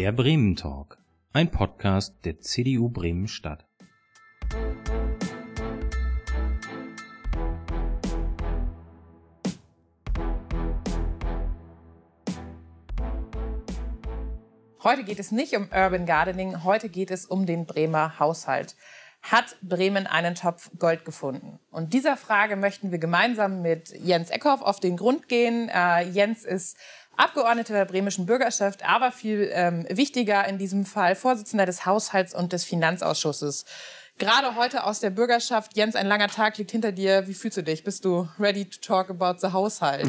Der Bremen Talk, ein Podcast der CDU Bremen Stadt. Heute geht es nicht um Urban Gardening, heute geht es um den Bremer Haushalt. Hat Bremen einen Topf Gold gefunden? Und dieser Frage möchten wir gemeinsam mit Jens Eckhoff auf den Grund gehen. Äh, Jens ist Abgeordneter der bremischen Bürgerschaft, aber viel ähm, wichtiger in diesem Fall Vorsitzender des Haushalts- und des Finanzausschusses. Gerade heute aus der Bürgerschaft. Jens, ein langer Tag liegt hinter dir. Wie fühlst du dich? Bist du ready to talk about the Haushalt?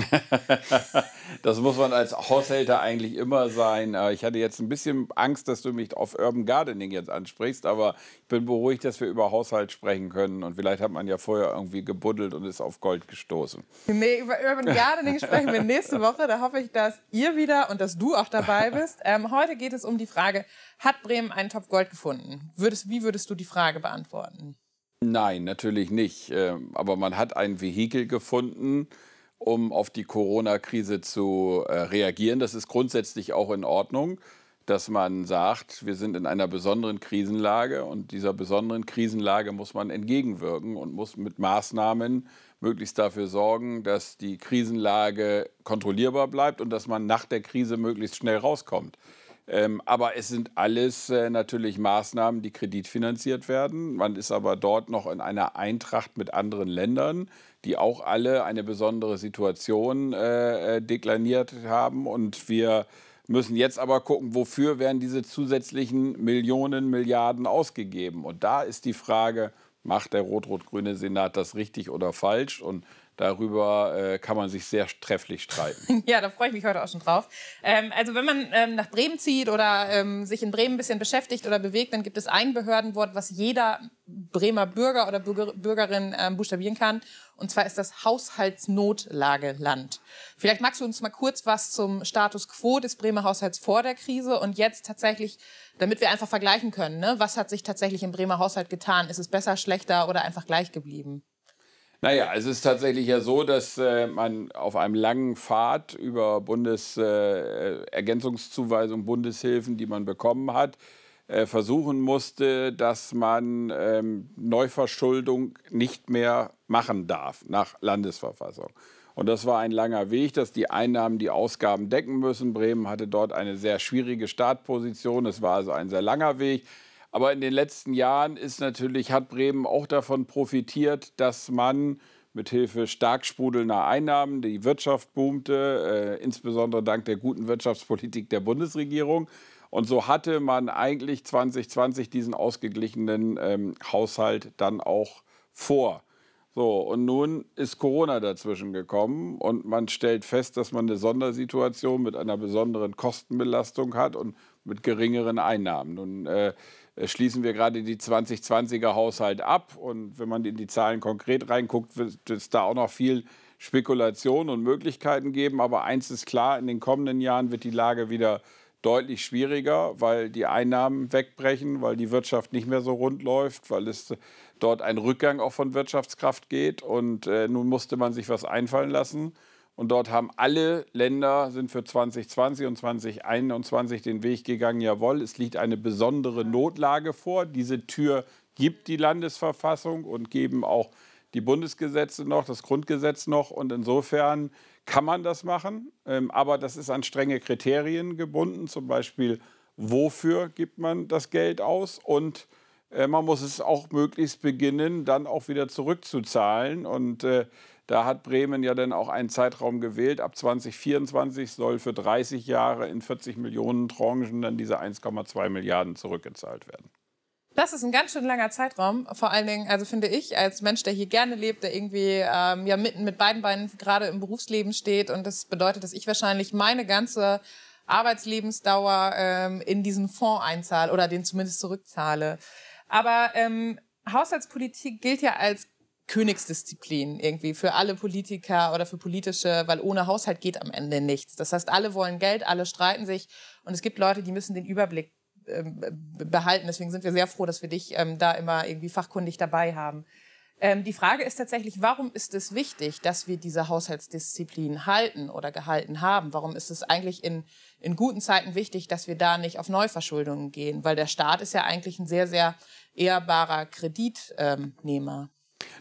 das muss man als Haushälter eigentlich immer sein. Äh, ich hatte jetzt ein bisschen Angst, dass du mich auf Urban Gardening jetzt ansprichst, aber ich bin beruhigt, dass wir über Haushalt sprechen können. Und vielleicht hat man ja vorher irgendwie gebuddelt und ist auf Gold gestoßen. Nee, über Urban Gardening sprechen wir nächste Woche. Da hoffe ich, dass ihr wieder und dass du auch dabei bist. Ähm, heute geht es um die Frage, hat Bremen einen Topf Gold gefunden? Würdest, wie würdest du die Frage beantworten? Nein, natürlich nicht. Ähm, aber man hat ein Vehikel gefunden, um auf die Corona-Krise zu äh, reagieren. Das ist grundsätzlich auch in Ordnung, dass man sagt, wir sind in einer besonderen Krisenlage und dieser besonderen Krisenlage muss man entgegenwirken und muss mit Maßnahmen möglichst dafür sorgen, dass die Krisenlage kontrollierbar bleibt und dass man nach der Krise möglichst schnell rauskommt. Ähm, aber es sind alles äh, natürlich Maßnahmen, die kreditfinanziert werden. Man ist aber dort noch in einer Eintracht mit anderen Ländern, die auch alle eine besondere Situation äh, äh, deklariert haben. Und wir müssen jetzt aber gucken, wofür werden diese zusätzlichen Millionen, Milliarden ausgegeben. Und da ist die Frage, macht der rot-rot-grüne Senat das richtig oder falsch? Und Darüber äh, kann man sich sehr trefflich streiten. ja, da freue ich mich heute auch schon drauf. Ähm, also wenn man ähm, nach Bremen zieht oder ähm, sich in Bremen ein bisschen beschäftigt oder bewegt, dann gibt es ein Behördenwort, was jeder Bremer Bürger oder Bürger, Bürgerin ähm, buchstabieren kann. Und zwar ist das Haushaltsnotlageland. Vielleicht magst du uns mal kurz was zum Status quo des Bremer Haushalts vor der Krise und jetzt tatsächlich, damit wir einfach vergleichen können. Ne? Was hat sich tatsächlich im Bremer Haushalt getan? Ist es besser, schlechter oder einfach gleich geblieben? Naja, es ist tatsächlich ja so, dass äh, man auf einem langen Pfad über Bundesergänzungszuweisung, äh, Bundeshilfen, die man bekommen hat, äh, versuchen musste, dass man ähm, Neuverschuldung nicht mehr machen darf nach Landesverfassung. Und das war ein langer Weg, dass die Einnahmen die Ausgaben decken müssen. Bremen hatte dort eine sehr schwierige Startposition. Es war also ein sehr langer Weg. Aber in den letzten Jahren ist natürlich, hat Bremen auch davon profitiert, dass man mit Hilfe stark sprudelnder Einnahmen, die Wirtschaft boomte, äh, insbesondere dank der guten Wirtschaftspolitik der Bundesregierung. Und so hatte man eigentlich 2020 diesen ausgeglichenen ähm, Haushalt dann auch vor. So, und nun ist Corona dazwischen gekommen und man stellt fest, dass man eine Sondersituation mit einer besonderen Kostenbelastung hat und mit geringeren Einnahmen. Nun äh, schließen wir gerade die 2020er Haushalt ab. Und wenn man in die Zahlen konkret reinguckt, wird es da auch noch viel Spekulation und Möglichkeiten geben. Aber eins ist klar, in den kommenden Jahren wird die Lage wieder deutlich schwieriger, weil die Einnahmen wegbrechen, weil die Wirtschaft nicht mehr so rund läuft, weil es dort ein Rückgang auch von Wirtschaftskraft geht. Und äh, nun musste man sich was einfallen lassen. Und dort haben alle Länder, sind für 2020 und 2021 den Weg gegangen, jawohl, es liegt eine besondere Notlage vor. Diese Tür gibt die Landesverfassung und geben auch die Bundesgesetze noch, das Grundgesetz noch. Und insofern kann man das machen. Ähm, aber das ist an strenge Kriterien gebunden. Zum Beispiel, wofür gibt man das Geld aus? Und äh, man muss es auch möglichst beginnen, dann auch wieder zurückzuzahlen. Und äh, da hat Bremen ja dann auch einen Zeitraum gewählt. Ab 2024 soll für 30 Jahre in 40 Millionen Tranchen dann diese 1,2 Milliarden zurückgezahlt werden. Das ist ein ganz schön langer Zeitraum. Vor allen Dingen, also finde ich, als Mensch, der hier gerne lebt, der irgendwie ähm, ja mitten mit beiden Beinen gerade im Berufsleben steht. Und das bedeutet, dass ich wahrscheinlich meine ganze Arbeitslebensdauer ähm, in diesen Fonds einzahle oder den zumindest zurückzahle. Aber ähm, Haushaltspolitik gilt ja als Königsdisziplin irgendwie für alle Politiker oder für politische, weil ohne Haushalt geht am Ende nichts. Das heißt, alle wollen Geld, alle streiten sich und es gibt Leute, die müssen den Überblick ähm, behalten. Deswegen sind wir sehr froh, dass wir dich ähm, da immer irgendwie fachkundig dabei haben. Ähm, die Frage ist tatsächlich, warum ist es wichtig, dass wir diese Haushaltsdisziplin halten oder gehalten haben? Warum ist es eigentlich in, in guten Zeiten wichtig, dass wir da nicht auf Neuverschuldungen gehen? Weil der Staat ist ja eigentlich ein sehr, sehr ehrbarer Kreditnehmer.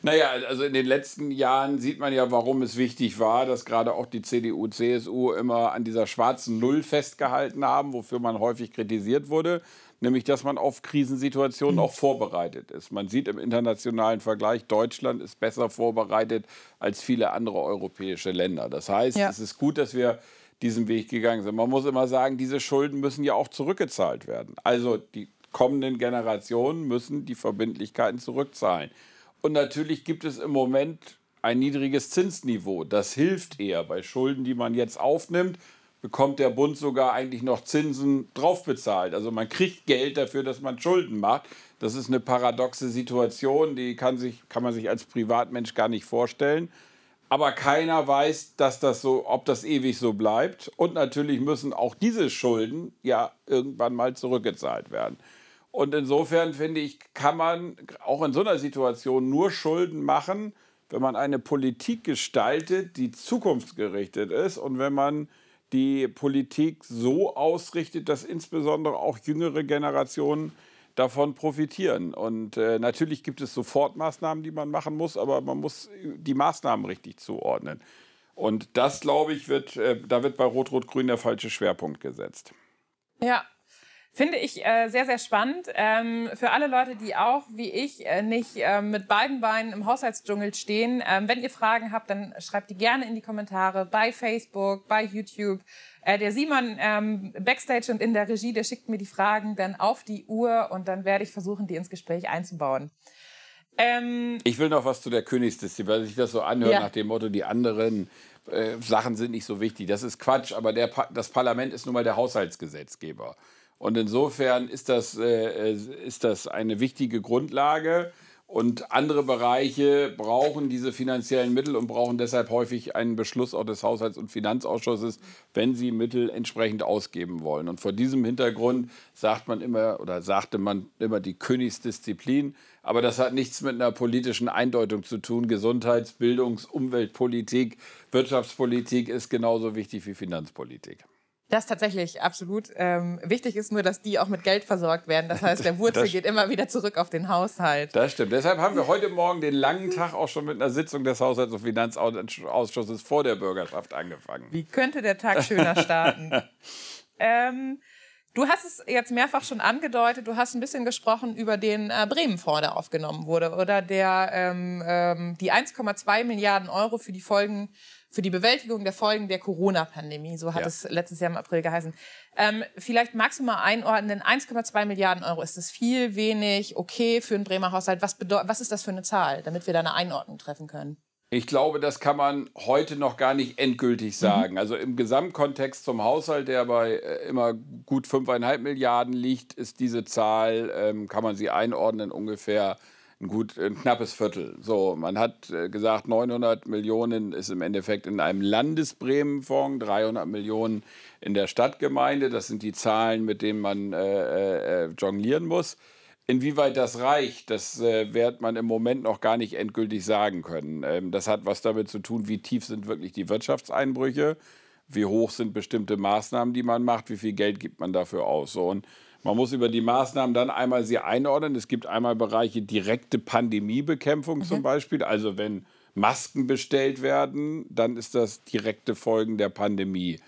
Naja, also in den letzten Jahren sieht man ja, warum es wichtig war, dass gerade auch die CDU, CSU immer an dieser schwarzen Null festgehalten haben, wofür man häufig kritisiert wurde nämlich dass man auf Krisensituationen auch vorbereitet ist. Man sieht im internationalen Vergleich, Deutschland ist besser vorbereitet als viele andere europäische Länder. Das heißt, ja. es ist gut, dass wir diesen Weg gegangen sind. Man muss immer sagen, diese Schulden müssen ja auch zurückgezahlt werden. Also die kommenden Generationen müssen die Verbindlichkeiten zurückzahlen. Und natürlich gibt es im Moment ein niedriges Zinsniveau. Das hilft eher bei Schulden, die man jetzt aufnimmt bekommt der Bund sogar eigentlich noch Zinsen draufbezahlt. Also man kriegt Geld dafür, dass man Schulden macht. Das ist eine paradoxe Situation, die kann, sich, kann man sich als Privatmensch gar nicht vorstellen. Aber keiner weiß, dass das so, ob das ewig so bleibt. Und natürlich müssen auch diese Schulden ja irgendwann mal zurückgezahlt werden. Und insofern finde ich, kann man auch in so einer Situation nur Schulden machen, wenn man eine Politik gestaltet, die zukunftsgerichtet ist und wenn man die Politik so ausrichtet, dass insbesondere auch jüngere Generationen davon profitieren. Und äh, natürlich gibt es Sofortmaßnahmen, die man machen muss, aber man muss die Maßnahmen richtig zuordnen. Und das, glaube ich, wird, äh, da wird bei Rot-Rot-Grün der falsche Schwerpunkt gesetzt. Ja, Finde ich äh, sehr, sehr spannend. Ähm, für alle Leute, die auch, wie ich, äh, nicht äh, mit beiden Beinen im Haushaltsdschungel stehen, ähm, wenn ihr Fragen habt, dann schreibt die gerne in die Kommentare bei Facebook, bei YouTube. Äh, der Simon ähm, backstage und in der Regie, der schickt mir die Fragen dann auf die Uhr und dann werde ich versuchen, die ins Gespräch einzubauen. Ähm, ich will noch was zu der Königsdisziplin, weil sich das so anhört ja. nach dem Motto, die anderen äh, Sachen sind nicht so wichtig. Das ist Quatsch, aber der das Parlament ist nun mal der Haushaltsgesetzgeber. Und insofern ist das, äh, ist das eine wichtige Grundlage. Und andere Bereiche brauchen diese finanziellen Mittel und brauchen deshalb häufig einen Beschluss auch des Haushalts- und Finanzausschusses, wenn sie Mittel entsprechend ausgeben wollen. Und vor diesem Hintergrund sagt man immer oder sagte man immer die Königsdisziplin. Aber das hat nichts mit einer politischen Eindeutung zu tun. Gesundheits-, Bildungs-, Umweltpolitik, Wirtschaftspolitik ist genauso wichtig wie Finanzpolitik. Das tatsächlich absolut. Ähm, wichtig ist nur, dass die auch mit Geld versorgt werden. Das heißt, der Wurzel geht immer wieder zurück auf den Haushalt. Das stimmt. Deshalb haben wir heute Morgen den langen Tag auch schon mit einer Sitzung des Haushalts- und Finanzausschusses vor der Bürgerschaft angefangen. Wie könnte der Tag schöner starten? ähm, du hast es jetzt mehrfach schon angedeutet. Du hast ein bisschen gesprochen über den äh, Bremen-Fonds, der aufgenommen wurde, oder der ähm, ähm die 1,2 Milliarden Euro für die Folgen für die Bewältigung der Folgen der Corona-Pandemie. So hat ja. es letztes Jahr im April geheißen. Ähm, vielleicht magst du mal einordnen, 1,2 Milliarden Euro, ist das viel, wenig, okay für einen Bremer Haushalt? Was, was ist das für eine Zahl, damit wir da eine Einordnung treffen können? Ich glaube, das kann man heute noch gar nicht endgültig mhm. sagen. Mhm. Also im Gesamtkontext zum Haushalt, der bei äh, immer gut 5,5 Milliarden liegt, ist diese Zahl, ähm, kann man sie einordnen, ungefähr ein gut ein knappes Viertel. So, man hat äh, gesagt, 900 Millionen ist im Endeffekt in einem Landesbremenfonds, 300 Millionen in der Stadtgemeinde. Das sind die Zahlen, mit denen man äh, äh, jonglieren muss. Inwieweit das reicht, das äh, wird man im Moment noch gar nicht endgültig sagen können. Ähm, das hat was damit zu tun, wie tief sind wirklich die Wirtschaftseinbrüche, wie hoch sind bestimmte Maßnahmen, die man macht, wie viel Geld gibt man dafür aus. So, und man muss über die Maßnahmen dann einmal sie einordnen. Es gibt einmal Bereiche direkte Pandemiebekämpfung mhm. zum Beispiel. Also wenn Masken bestellt werden, dann ist das direkte Folgen der Pandemie.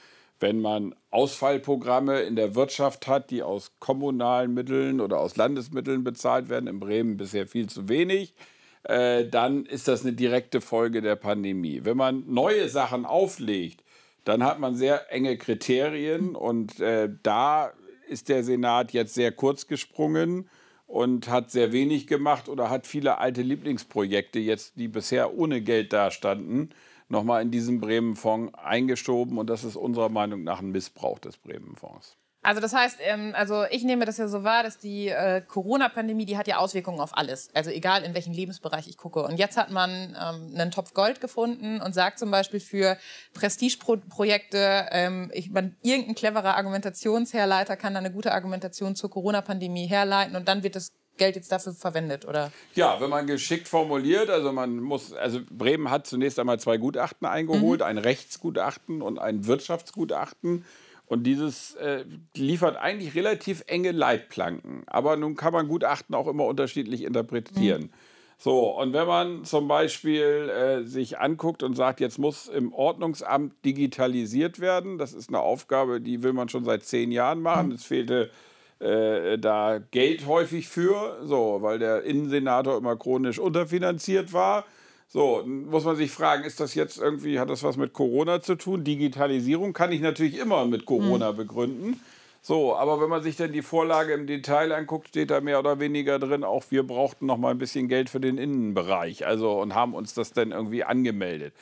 Wenn man Ausfallprogramme in der Wirtschaft hat, die aus kommunalen Mitteln oder aus Landesmitteln bezahlt werden, in Bremen bisher viel zu wenig, äh, dann ist das eine direkte Folge der Pandemie. Wenn man neue Sachen auflegt, dann hat man sehr enge Kriterien und äh, da ist der Senat jetzt sehr kurz gesprungen und hat sehr wenig gemacht oder hat viele alte Lieblingsprojekte jetzt, die bisher ohne Geld dastanden, nochmal in diesen Bremen-Fonds eingeschoben. Und das ist unserer Meinung nach ein Missbrauch des Bremen-Fonds. Also das heißt, ähm, also ich nehme das ja so wahr, dass die äh, Corona-Pandemie, die hat ja Auswirkungen auf alles. Also egal, in welchen Lebensbereich ich gucke. Und jetzt hat man ähm, einen Topf Gold gefunden und sagt zum Beispiel für Prestigeprojekte, ähm, ich, man, irgendein cleverer Argumentationsherleiter kann da eine gute Argumentation zur Corona-Pandemie herleiten und dann wird das Geld jetzt dafür verwendet, oder? Ja, wenn man geschickt formuliert, also man muss, also Bremen hat zunächst einmal zwei Gutachten eingeholt, mhm. ein Rechtsgutachten und ein Wirtschaftsgutachten. Und dieses äh, liefert eigentlich relativ enge Leitplanken. Aber nun kann man Gutachten auch immer unterschiedlich interpretieren. Mhm. So, und wenn man zum Beispiel äh, sich anguckt und sagt, jetzt muss im Ordnungsamt digitalisiert werden, das ist eine Aufgabe, die will man schon seit zehn Jahren machen. Mhm. Es fehlte äh, da Geld häufig für, so, weil der Innensenator immer chronisch unterfinanziert war. So, muss man sich fragen, ist das jetzt irgendwie, hat das was mit Corona zu tun? Digitalisierung kann ich natürlich immer mit Corona mhm. begründen. So, aber wenn man sich dann die Vorlage im Detail anguckt, steht da mehr oder weniger drin, auch wir brauchten noch mal ein bisschen Geld für den Innenbereich. Also und haben uns das dann irgendwie angemeldet.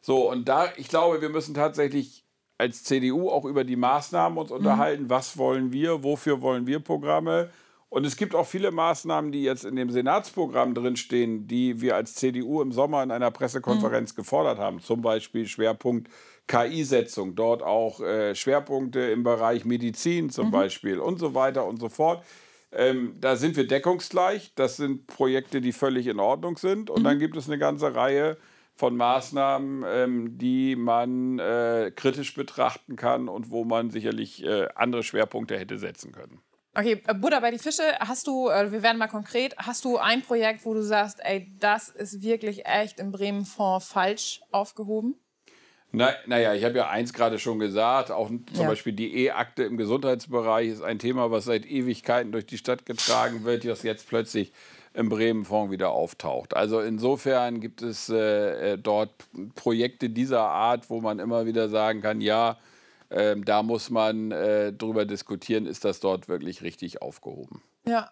So, und da, ich glaube, wir müssen tatsächlich als CDU auch über die Maßnahmen uns mhm. unterhalten. Was wollen wir? Wofür wollen wir Programme? Und es gibt auch viele Maßnahmen, die jetzt in dem Senatsprogramm drinstehen, die wir als CDU im Sommer in einer Pressekonferenz mhm. gefordert haben. Zum Beispiel Schwerpunkt KI-Setzung, dort auch äh, Schwerpunkte im Bereich Medizin zum mhm. Beispiel und so weiter und so fort. Ähm, da sind wir deckungsgleich. Das sind Projekte, die völlig in Ordnung sind. Und mhm. dann gibt es eine ganze Reihe von Maßnahmen, ähm, die man äh, kritisch betrachten kann und wo man sicherlich äh, andere Schwerpunkte hätte setzen können. Okay, äh, Buddha bei die Fische, hast du, äh, wir werden mal konkret, hast du ein Projekt, wo du sagst, ey, das ist wirklich echt im Bremen-Fonds falsch aufgehoben? Na, naja, ich habe ja eins gerade schon gesagt, auch zum ja. Beispiel die E-Akte im Gesundheitsbereich ist ein Thema, was seit Ewigkeiten durch die Stadt getragen wird, das jetzt plötzlich im Bremen-Fonds wieder auftaucht. Also insofern gibt es äh, äh, dort Projekte dieser Art, wo man immer wieder sagen kann, ja, äh, da muss man äh, drüber diskutieren, ist das dort wirklich richtig aufgehoben. Ja.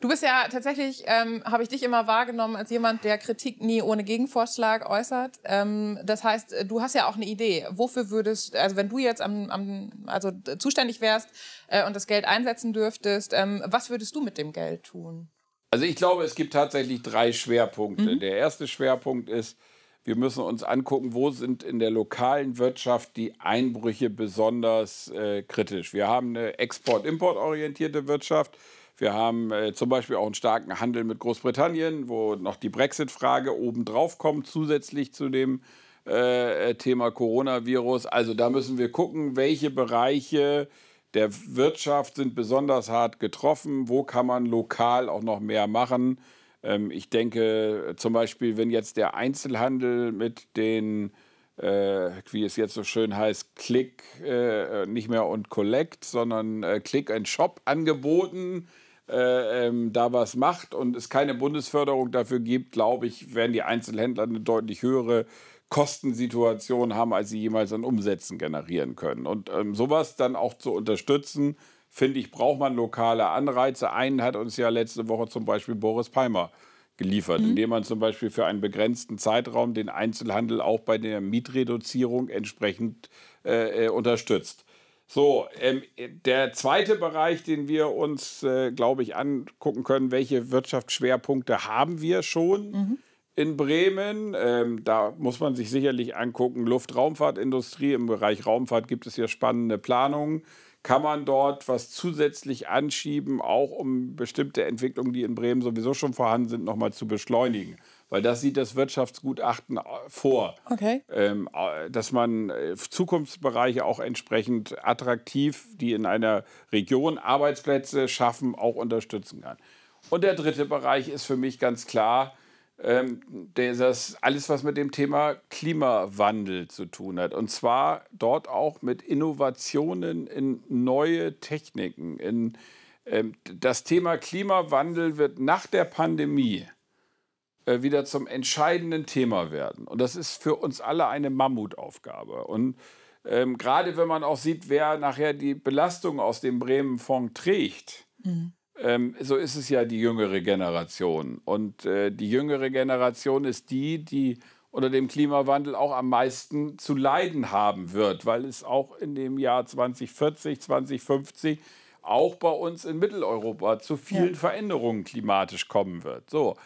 Du bist ja tatsächlich, ähm, habe ich dich immer wahrgenommen als jemand, der Kritik nie ohne Gegenvorschlag äußert. Ähm, das heißt, du hast ja auch eine Idee. Wofür würdest, also wenn du jetzt am, am also zuständig wärst äh, und das Geld einsetzen dürftest, ähm, was würdest du mit dem Geld tun? Also ich glaube, es gibt tatsächlich drei Schwerpunkte. Mhm. Der erste Schwerpunkt ist, wir müssen uns angucken, wo sind in der lokalen Wirtschaft die Einbrüche besonders äh, kritisch. Wir haben eine export-import-orientierte Wirtschaft. Wir haben äh, zum Beispiel auch einen starken Handel mit Großbritannien, wo noch die Brexit-Frage obendrauf kommt, zusätzlich zu dem äh, Thema Coronavirus. Also da müssen wir gucken, welche Bereiche der Wirtschaft sind besonders hart getroffen. Wo kann man lokal auch noch mehr machen? Ähm, ich denke zum Beispiel, wenn jetzt der Einzelhandel mit den, äh, wie es jetzt so schön heißt, Click, äh, nicht mehr und Collect, sondern äh, Click and Shop angeboten, äh, ähm, da was macht und es keine Bundesförderung dafür gibt, glaube ich, werden die Einzelhändler eine deutlich höhere Kostensituation haben, als sie jemals an Umsätzen generieren können. Und ähm, sowas dann auch zu unterstützen, finde ich, braucht man lokale Anreize. Einen hat uns ja letzte Woche zum Beispiel Boris Palmer geliefert, mhm. indem man zum Beispiel für einen begrenzten Zeitraum den Einzelhandel auch bei der Mietreduzierung entsprechend äh, äh, unterstützt. So, ähm, der zweite Bereich, den wir uns, äh, glaube ich, angucken können, welche Wirtschaftsschwerpunkte haben wir schon? Mhm in Bremen. Ähm, da muss man sich sicherlich angucken, Luftraumfahrtindustrie. Im Bereich Raumfahrt gibt es ja spannende Planungen. Kann man dort was zusätzlich anschieben, auch um bestimmte Entwicklungen, die in Bremen sowieso schon vorhanden sind, nochmal zu beschleunigen? Weil das sieht das Wirtschaftsgutachten äh, vor, okay. ähm, äh, dass man äh, Zukunftsbereiche auch entsprechend attraktiv, die in einer Region Arbeitsplätze schaffen, auch unterstützen kann. Und der dritte Bereich ist für mich ganz klar, das alles, was mit dem Thema Klimawandel zu tun hat. Und zwar dort auch mit Innovationen in neue Techniken. In, ähm, das Thema Klimawandel wird nach der Pandemie äh, wieder zum entscheidenden Thema werden. Und das ist für uns alle eine Mammutaufgabe. Und ähm, gerade wenn man auch sieht, wer nachher die Belastung aus dem Bremen-Fonds trägt, mhm ähm, so ist es ja die jüngere Generation. Und äh, die jüngere Generation ist die, die unter dem Klimawandel auch am meisten zu leiden haben wird, weil es auch in dem Jahr 2040, 2050 auch bei uns in Mitteleuropa zu vielen ja. Veränderungen klimatisch kommen wird. So.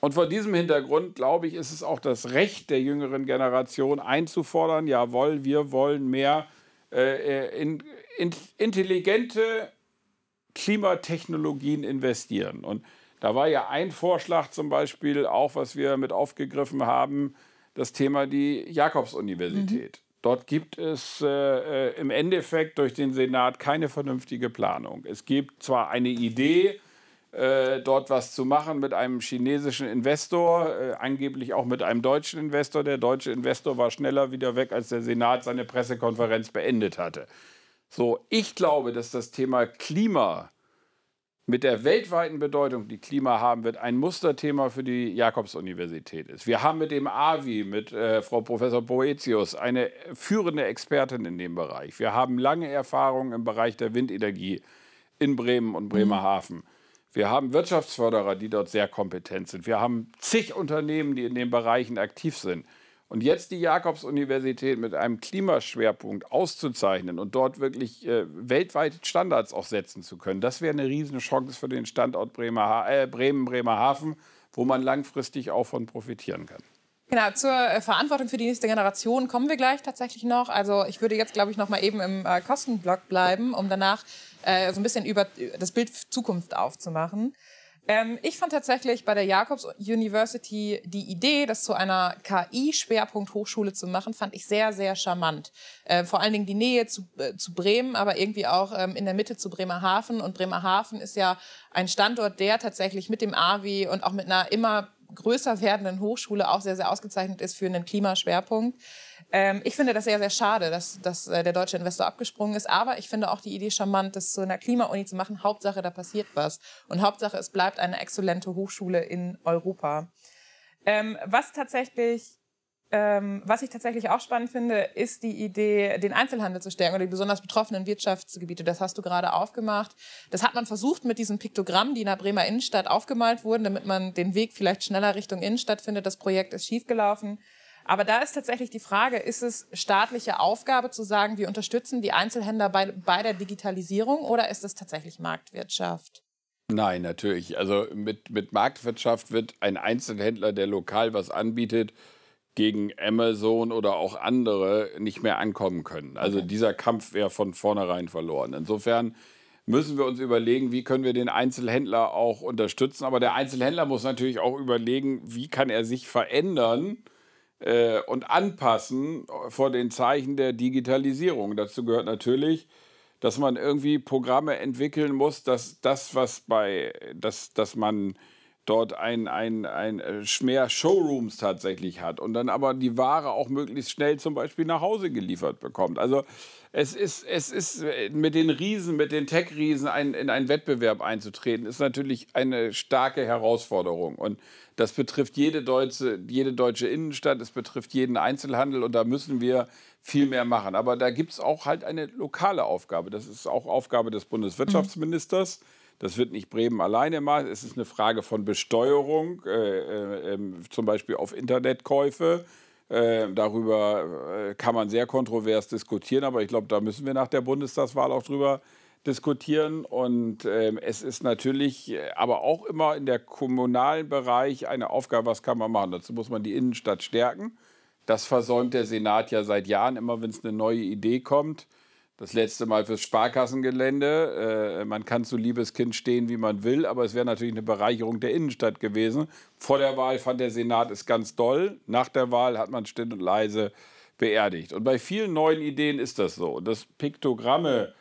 Und vor diesem Hintergrund, glaube ich, ist es auch das Recht der jüngeren Generation einzufordern, jawohl, wir wollen mehr äh, äh in, in, intelligente Klimatechnologien investieren. Und Da war ja ein Vorschlag zum Beispiel auch, was wir mit aufgegriffen haben, das Thema die Jakobs-Universität. Mhm. Dort gibt es äh, äh, im Endeffekt durch den Senat keine vernünftige Planung. Es gibt zwar eine Idee, äh, dort was zu machen mit einem chinesischen Investor, äh, angeblich auch mit einem deutschen Investor. Der deutsche Investor war schneller wieder weg, als der Senat seine Pressekonferenz beendet hatte. So, ich glaube, dass das Thema Klima mit der weltweiten Bedeutung, die Klima haben wird, ein Musterthema für die Jakobs-Universität ist. Wir haben mit dem AVI, mit äh, Frau Professor Boetius, eine führende Expertin in dem Bereich. Wir haben lange Erfahrung im Bereich der Windenergie in Bremen und Bremerhaven. Wir haben Wirtschaftsförderer, die dort sehr kompetent sind. Wir haben zig Unternehmen, die in den Bereichen aktiv sind. Und jetzt die Jakobs-Universität mit einem Klimaschwerpunkt auszuzeichnen und dort wirklich äh, weltweit Standards auch setzen zu können, das wäre eine Riesenchance für den Standort Bremer, äh, Bremen, Bremerhaven, wo man langfristig auch von profitieren kann. Genau, zur äh, Verantwortung für die nächste Generation kommen wir gleich tatsächlich noch. Also ich würde jetzt, glaube ich, noch mal eben im äh, Kostenblock bleiben, um danach äh, so ein bisschen über das Bild Zukunft aufzumachen. Ähm, ich fand tatsächlich bei der Jacobs University die Idee, das zu einer KI-Schwerpunkt-Hochschule zu machen, fand ich sehr, sehr charmant. Äh, vor allen Dingen die Nähe zu, äh, zu Bremen, aber irgendwie auch ähm, in der Mitte zu Bremerhaven. Und Bremerhaven ist ja ein Standort, der tatsächlich mit dem AWI und auch mit einer immer größer werdenden Hochschule auch sehr, sehr ausgezeichnet ist für einen Klimaschwerpunkt. Ähm, ich finde das sehr, sehr schade, dass, dass äh, der deutsche Investor abgesprungen ist. Aber ich finde auch die Idee charmant, das zu einer Klimauni zu machen. Hauptsache, da passiert was. Und Hauptsache, es bleibt eine exzellente Hochschule in Europa. Ähm, was tatsächlich ähm, was ich tatsächlich auch spannend finde, ist die Idee, den Einzelhandel zu stärken oder die besonders betroffenen Wirtschaftsgebiete. Das hast du gerade aufgemacht. Das hat man versucht mit diesen Piktogrammen, die in der Bremer Innenstadt aufgemalt wurden, damit man den Weg vielleicht schneller Richtung Innenstadt findet. Das Projekt ist schiefgelaufen. Aber da ist tatsächlich die Frage, ist es staatliche Aufgabe zu sagen, wir unterstützen die Einzelhändler bei, bei der Digitalisierung oder ist es tatsächlich Marktwirtschaft? Nein, natürlich. Also mit, mit Marktwirtschaft wird ein Einzelhändler, der lokal was anbietet, gegen Amazon oder auch andere nicht mehr ankommen können. Also okay. dieser Kampf wäre von vornherein verloren. Insofern müssen wir uns überlegen, wie können wir den Einzelhändler auch unterstützen. Aber der Einzelhändler muss natürlich auch überlegen, wie kann er sich verändern äh, und anpassen vor den Zeichen der Digitalisierung. Dazu gehört natürlich, dass man irgendwie Programme entwickeln muss, dass das, was bei, dass, dass man dort ein, ein, ein äh, mehr Showrooms tatsächlich hat und dann aber die Ware auch möglichst schnell zum Beispiel nach Hause geliefert bekommt. Also es ist, es ist äh, mit den Riesen, mit den Tech-Riesen ein, in einen Wettbewerb einzutreten, ist natürlich eine starke Herausforderung. Und das betrifft jede deutsche, jede deutsche Innenstadt, es betrifft jeden Einzelhandel und da müssen wir viel mehr machen. Aber da gibt es auch halt eine lokale Aufgabe. Das ist auch Aufgabe des Bundeswirtschaftsministers. Mhm das wird nicht Bremen alleine machen. Es ist eine Frage von Besteuerung, äh, äh, ähm, zum Beispiel auf Internetkäufe. Äh, darüber äh, kann man sehr kontrovers diskutieren, aber ich glaube, da müssen wir nach der Bundestagswahl auch drüber diskutieren. Und ähm, es ist natürlich äh, aber auch immer in der kommunalen Bereich eine Aufgabe, was kann man machen. Dazu muss man die Innenstadt stärken. Das versäumt der Senat ja seit Jahren, immer wenn es eine neue Idee kommt das letzte Mal fürs Sparkassengelände. Äh, man kann zu Liebeskind stehen, wie man will, aber es wäre natürlich eine Bereicherung der Innenstadt gewesen. Vor der Wahl fand der Senat es ganz doll. Nach der Wahl hat man still und leise beerdigt. Und bei vielen neuen Ideen ist das so. Dass Piktogramme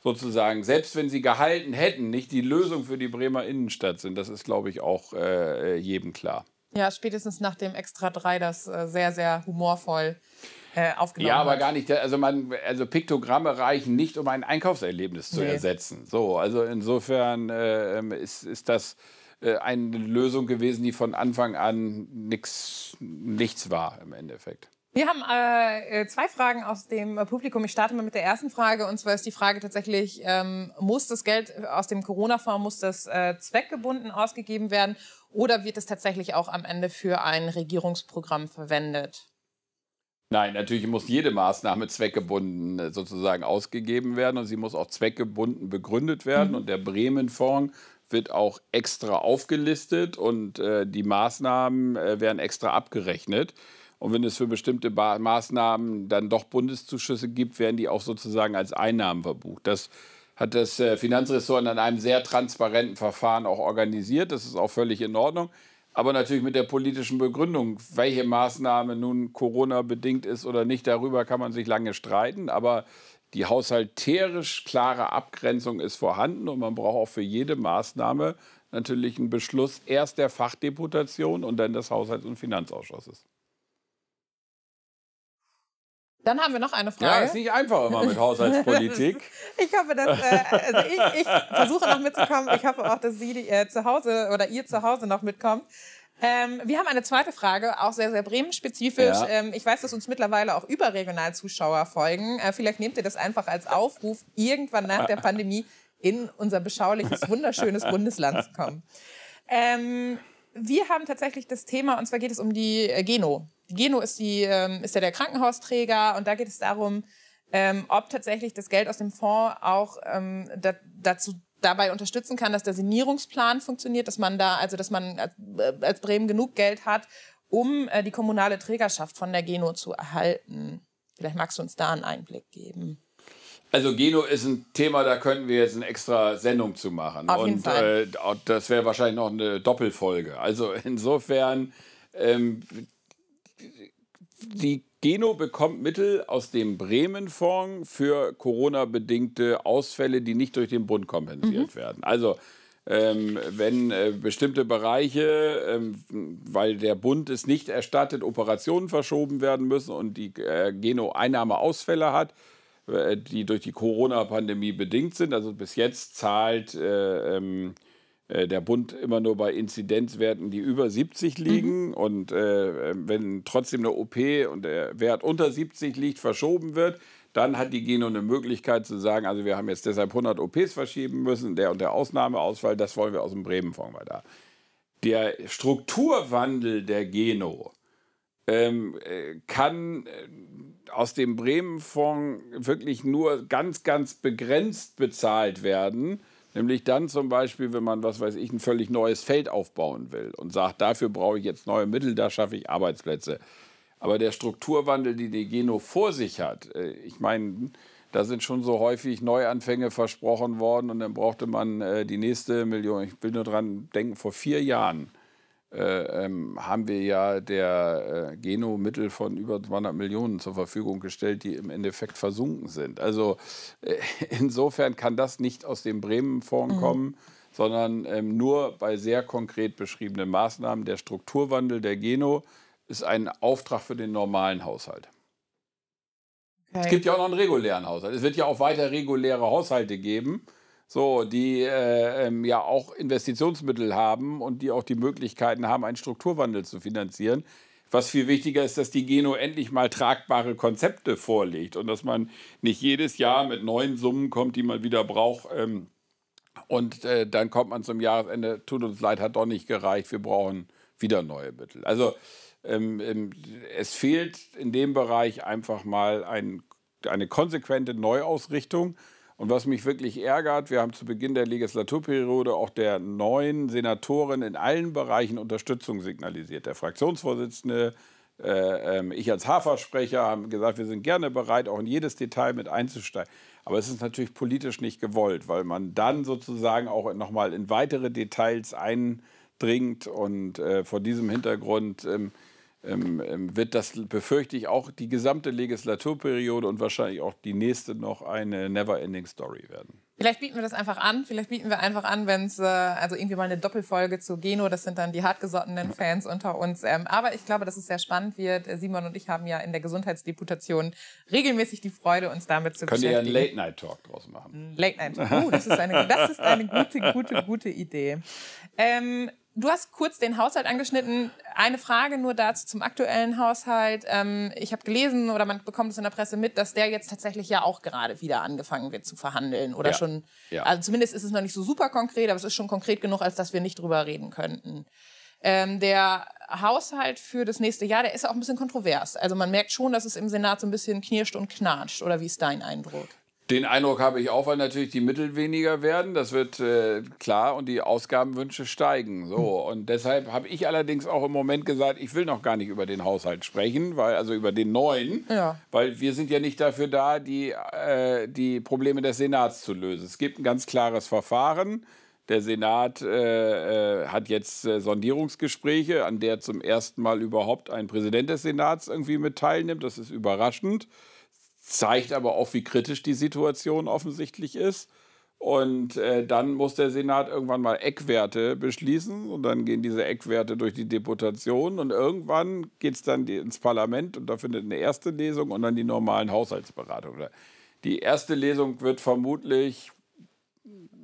sozusagen, selbst wenn sie gehalten hätten, nicht die Lösung für die Bremer Innenstadt sind, das ist, glaube ich, auch äh, jedem klar. Ja, spätestens nach dem Extra 3, das äh, sehr, sehr humorvoll äh, aufgenommen Ja, aber hat. gar nicht. Also, man, also Piktogramme reichen nicht, um ein Einkaufserlebnis zu nee. ersetzen. So, also insofern äh, ist, ist das äh, eine Lösung gewesen, die von Anfang an nix, nichts war im Endeffekt. Wir haben äh, äh, zwei Fragen aus dem Publikum. Ich starte mal mit der ersten Frage. Und zwar ist die Frage tatsächlich, ähm, muss das Geld aus dem Corona-Fonds, muss das äh, zweckgebunden ausgegeben werden? Oder wird es tatsächlich auch am Ende für ein Regierungsprogramm verwendet? Nein, natürlich muss jede Maßnahme zweckgebunden äh, sozusagen ausgegeben werden und sie muss auch zweckgebunden begründet werden. Mhm. Und der Bremen-Fonds wird auch extra aufgelistet und äh, die Maßnahmen äh, werden extra abgerechnet. Und wenn es für bestimmte ba Maßnahmen dann doch Bundeszuschüsse gibt, werden die auch sozusagen als Einnahmen verbucht. Das hat das äh, Finanzressort in einem sehr transparenten Verfahren auch organisiert. Das ist auch völlig in Ordnung. Aber natürlich mit der politischen Begründung, welche Maßnahme nun Corona-bedingt ist oder nicht, darüber kann man sich lange streiten. Aber die haushalterisch klare Abgrenzung ist vorhanden und man braucht auch für jede Maßnahme natürlich einen Beschluss erst der Fachdeputation und dann des Haushalts- und Finanzausschusses. Dann haben wir noch eine Frage. Ja, ist nicht einfach immer mit Haushaltspolitik. ich hoffe, dass äh, also ich, ich, versuche noch mitzukommen. Ich hoffe auch, dass Sie äh, zu Hause oder ihr zu Hause noch mitkommt. Ähm, wir haben eine zweite Frage, auch sehr, sehr Bremen-spezifisch. Ja. Ähm, ich weiß, dass uns mittlerweile auch überregional Zuschauer folgen. Äh, vielleicht nehmt ihr das einfach als Aufruf, irgendwann nach der Pandemie in unser beschauliches, wunderschönes Bundesland zu kommen. Ähm, wir haben tatsächlich das Thema, und zwar geht es um die äh, Geno. Geno ist, die, ähm, ist ja der Krankenhausträger und da geht es darum, ähm, ob tatsächlich das Geld aus dem Fonds auch ähm, da, dazu dabei unterstützen kann, dass der Sanierungsplan funktioniert, dass man da, also dass man als, äh, als Bremen genug Geld hat, um äh, die kommunale Trägerschaft von der Geno zu erhalten. Vielleicht magst du uns da einen Einblick geben. Also Geno ist ein Thema, da könnten wir jetzt eine extra Sendung zu machen. Auf jeden und Fall. Äh, das wäre wahrscheinlich noch eine Doppelfolge. Also insofern, ähm, die Geno bekommt Mittel aus dem Bremen-Fonds für Corona-bedingte Ausfälle, die nicht durch den Bund kompensiert mhm. werden. Also ähm, wenn äh, bestimmte Bereiche, ähm, weil der Bund es nicht erstattet, Operationen verschoben werden müssen und die äh, Geno Einnahmeausfälle hat, äh, die durch die Corona-Pandemie bedingt sind. Also bis jetzt zahlt äh, ähm, äh, der Bund immer nur bei Inzidenzwerten, die über 70 liegen. Mhm. Und äh, wenn trotzdem eine OP und der Wert unter 70 liegt, verschoben wird, dann hat die Geno eine Möglichkeit zu sagen, also wir haben jetzt deshalb 100 OPs verschieben müssen, der und der Ausnahmeausfall, das wollen wir aus dem Bremenfonds weiter. Der Strukturwandel der Geno ähm, äh, kann aus dem Bremenfonds wirklich nur ganz, ganz begrenzt bezahlt werden Nämlich dann zum Beispiel, wenn man, was weiß ich, ein völlig neues Feld aufbauen will und sagt, dafür brauche ich jetzt neue Mittel, da schaffe ich Arbeitsplätze. Aber der Strukturwandel, den die Geno vor sich hat, äh, ich meine, da sind schon so häufig Neuanfänge versprochen worden und dann brauchte man äh, die nächste Million. Ich will nur dran denken, vor vier Jahren äh, ähm, haben wir ja der äh, Geno Mittel von über 200 Millionen zur Verfügung gestellt, die im Endeffekt versunken sind. Also äh, insofern kann das nicht aus dem Bremen-Fonds mhm. kommen, sondern ähm, nur bei sehr konkret beschriebenen Maßnahmen. Der Strukturwandel der Geno ist ein Auftrag für den normalen Haushalt. Okay. Es gibt ja auch noch einen regulären Haushalt. Es wird ja auch weiter reguläre Haushalte geben so, die äh, ähm, ja auch Investitionsmittel haben und die auch die Möglichkeiten haben, einen Strukturwandel zu finanzieren. Was viel wichtiger ist, dass die Geno endlich mal tragbare Konzepte vorlegt und dass man nicht jedes Jahr mit neuen Summen kommt, die man wieder braucht. Ähm, und äh, dann kommt man zum Jahresende, tut uns leid, hat doch nicht gereicht, wir brauchen wieder neue Mittel. Also ähm, ähm es fehlt in dem Bereich einfach mal ein, eine konsequente Neuausrichtung. Und was mich wirklich ärgert, wir haben zu Beginn der Legislaturperiode auch der neuen Senatorin in allen Bereichen Unterstützung signalisiert. Der Fraktionsvorsitzende, äh, äh, ich als Hafersprecher haben gesagt, wir sind gerne bereit, auch in jedes Detail mit einzusteigen. Aber es ist natürlich politisch nicht gewollt, weil man dann sozusagen auch nochmal in weitere Details eindringt. Und äh, vor diesem Hintergrund ähm, ähm, ähm, wird das, befürchte ich, auch die gesamte Legislaturperiode und wahrscheinlich auch die nächste noch eine Never-Ending Story werden. Vielleicht bieten wir das einfach an. Vielleicht bieten wir einfach an, wenn es äh, also irgendwie mal eine Doppelfolge zu Geno, das sind dann die hartgesottenen Fans unter uns. Ähm, aber ich glaube, dass es sehr spannend wird. Äh, Simon und ich haben ja in der Gesundheitsdeputation regelmäßig die Freude, uns damit zu Könnt beschäftigen. Könnt ihr ja einen Late-Night-Talk draus machen? Late-Night-Talk. Oh, das ist eine, das ist eine gute, gute, gute Idee. Ähm, Du hast kurz den Haushalt angeschnitten. Eine Frage nur dazu zum aktuellen Haushalt. Ähm, ich habe gelesen oder man bekommt es in der Presse mit, dass der jetzt tatsächlich ja auch gerade wieder angefangen wird zu verhandeln oder ja. schon. Ja. Also zumindest ist es noch nicht so super konkret, aber es ist schon konkret genug, als dass wir nicht drüber reden könnten. Ähm, der Haushalt für das nächste Jahr, der ist auch ein bisschen kontrovers. Also man merkt schon, dass es im Senat so ein bisschen knirscht und knatscht. Oder wie ist dein Eindruck? Den Eindruck habe ich auch, weil natürlich die Mittel weniger werden. Das wird äh, klar und die Ausgabenwünsche steigen. So und deshalb habe ich allerdings auch im Moment gesagt, ich will noch gar nicht über den Haushalt sprechen, weil also über den neuen, Ja. weil wir sind ja nicht dafür da, die äh, die Probleme des Senats zu lösen. Es gibt ein ganz klares Verfahren. Der Senat äh, äh, hat jetzt äh, Sondierungsgespräche, an der zum ersten Mal überhaupt ein Präsident des Senats irgendwie mit teilnimmt. Das ist überraschend zeigt aber auch, wie kritisch die Situation offensichtlich ist. Und äh, dann muss der Senat irgendwann mal Eckwerte beschließen und dann gehen diese Eckwerte durch die Deputation und irgendwann geht es dann ins Parlament und da findet eine erste Lesung und dann die normalen Haushaltsberatungen. Die erste Lesung wird vermutlich,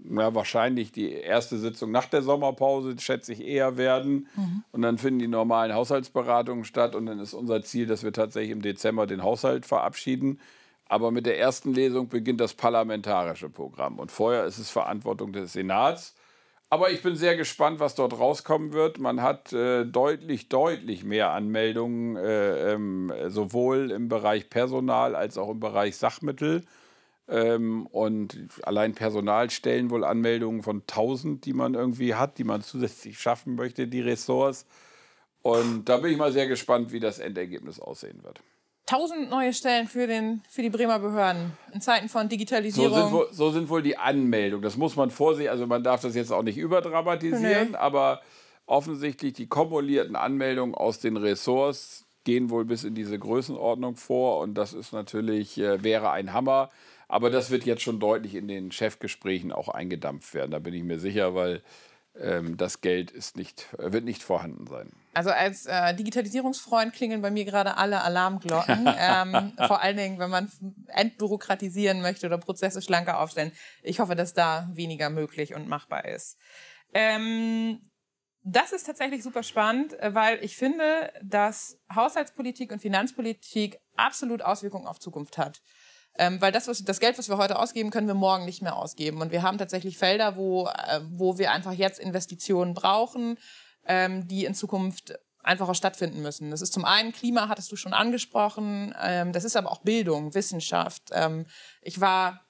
na, wahrscheinlich die erste Sitzung nach der Sommerpause, schätze ich, eher werden. Und dann finden die normalen Haushaltsberatungen statt. Und dann ist unser Ziel, dass wir tatsächlich im Dezember den Haushalt verabschieden. Aber mit der ersten Lesung beginnt das parlamentarische Programm. Und vorher ist es Verantwortung des Senats. Aber ich bin sehr gespannt, was dort rauskommen wird. Man hat äh, deutlich, deutlich mehr Anmeldungen, äh, ähm, sowohl im Bereich Personal als auch im Bereich Sachmittel. Ähm, und allein Personal stellen wohl Anmeldungen von 1000, die man irgendwie hat, die man zusätzlich schaffen möchte, die Ressorts. Und da bin ich mal sehr gespannt, wie das Endergebnis aussehen wird. Tausend neue Stellen für, den, für die Bremer Behörden in Zeiten von So Digitalisierung. sind, wohl, so sind wohl die Anmeldungen. Das muss man vorsichtig, also man darf das jetzt auch nicht überdramatisieren, Nee. aber offensichtlich die kumulierten Anmeldungen aus den Ressorts gehen wohl bis in diese Größenordnung vor und das ist natürlich, äh, wäre ein Hammer. Aber das wird jetzt schon deutlich in den Chefgesprächen auch eingedampft werden, da bin ich mir sicher, weil ähm, das Geld ist nicht, wird nicht vorhanden sein. Also als äh, Digitalisierungsfreund klingeln bei mir gerade alle Alarmglocken. ähm, vor allen Dingen, wenn man entbürokratisieren möchte oder Prozesse schlanker aufstellen. Ich hoffe, dass da weniger möglich und machbar ist. Ähm, das ist tatsächlich super spannend, weil ich finde, dass Haushaltspolitik und Finanzpolitik absolut Auswirkungen auf Zukunft hat. Ähm, weil das, was, das Geld, was wir heute ausgeben, können wir morgen nicht mehr ausgeben. Und wir haben tatsächlich Felder, wo, äh, wo wir einfach jetzt Investitionen brauchen, ähm, die in Zukunft einfach auch stattfinden müssen. Das ist zum einen Klima, hattest du schon angesprochen. Ähm, das ist aber auch Bildung, Wissenschaft. Ähm, ich war,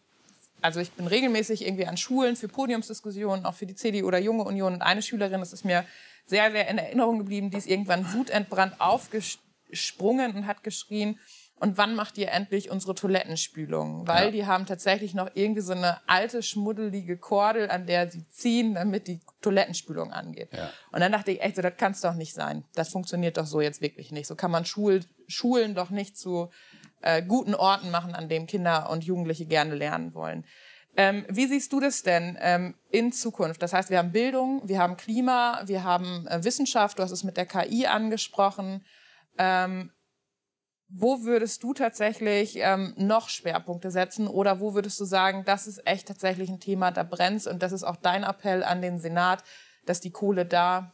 also ich bin regelmäßig irgendwie an Schulen für Podiumsdiskussionen, auch für die CDU oder Junge Union. Und eine Schülerin, das ist mir sehr, sehr in Erinnerung geblieben, die ist irgendwann wutentbrannt aufgesprungen und hat geschrien, und wann macht ihr endlich unsere Toilettenspülung? Weil Ja. die haben tatsächlich noch irgendwie so eine alte, schmuddelige Kordel, an der sie ziehen, damit die Toilettenspülung angeht. Ja. Und dann dachte ich, echt so, das kann es doch nicht sein. Das funktioniert doch so jetzt wirklich nicht. So kann man Schul Schulen doch nicht zu äh, guten Orten machen, an denen Kinder und Jugendliche gerne lernen wollen. Ähm, wie siehst du das denn ähm, in Zukunft? Das heißt, wir haben Bildung, wir haben Klima, wir haben äh, Wissenschaft, du hast es mit der KI angesprochen. Ähm, wo würdest du tatsächlich ähm, noch Schwerpunkte setzen oder wo würdest du sagen, das ist echt tatsächlich ein Thema, da brennt und das ist auch dein Appell an den Senat, dass die Kohle da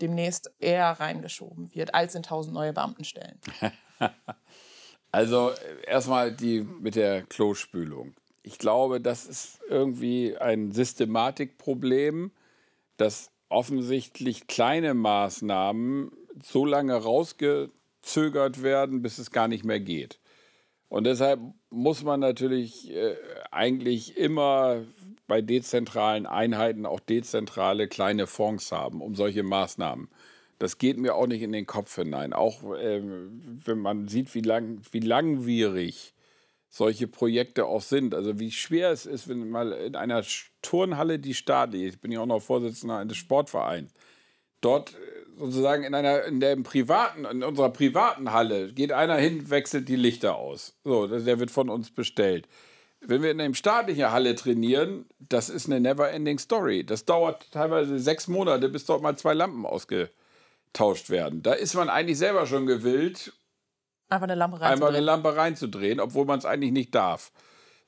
demnächst eher reingeschoben wird, als in tausend neue Beamtenstellen? Also erstmal die mit der Klospülung. Ich glaube, das ist irgendwie ein Systematikproblem, dass offensichtlich kleine Maßnahmen so lange rausgezögert werden, bis es gar nicht mehr geht. Und deshalb muss man natürlich äh, eigentlich immer bei dezentralen Einheiten auch dezentrale kleine Fonds haben, um solche Maßnahmen. Das geht mir auch nicht in den Kopf hinein. Auch ähm, wenn man sieht, wie, lang, wie langwierig solche Projekte auch sind. Also wie schwer es ist, wenn mal in einer Turnhalle, die ist, ich bin ja auch noch Vorsitzender eines Sportvereins, dort äh, sozusagen in einer in der privaten in unserer privaten Halle geht einer hin wechselt die Lichter aus so der wird von uns bestellt wenn wir in einer staatlichen Halle trainieren das ist eine never ending story das dauert teilweise sechs Monate bis dort mal zwei Lampen ausgetauscht werden da ist man eigentlich selber schon gewillt Einfach eine Lampe einmal eine reinzubringen. Lampe reinzudrehen, obwohl man es eigentlich nicht darf.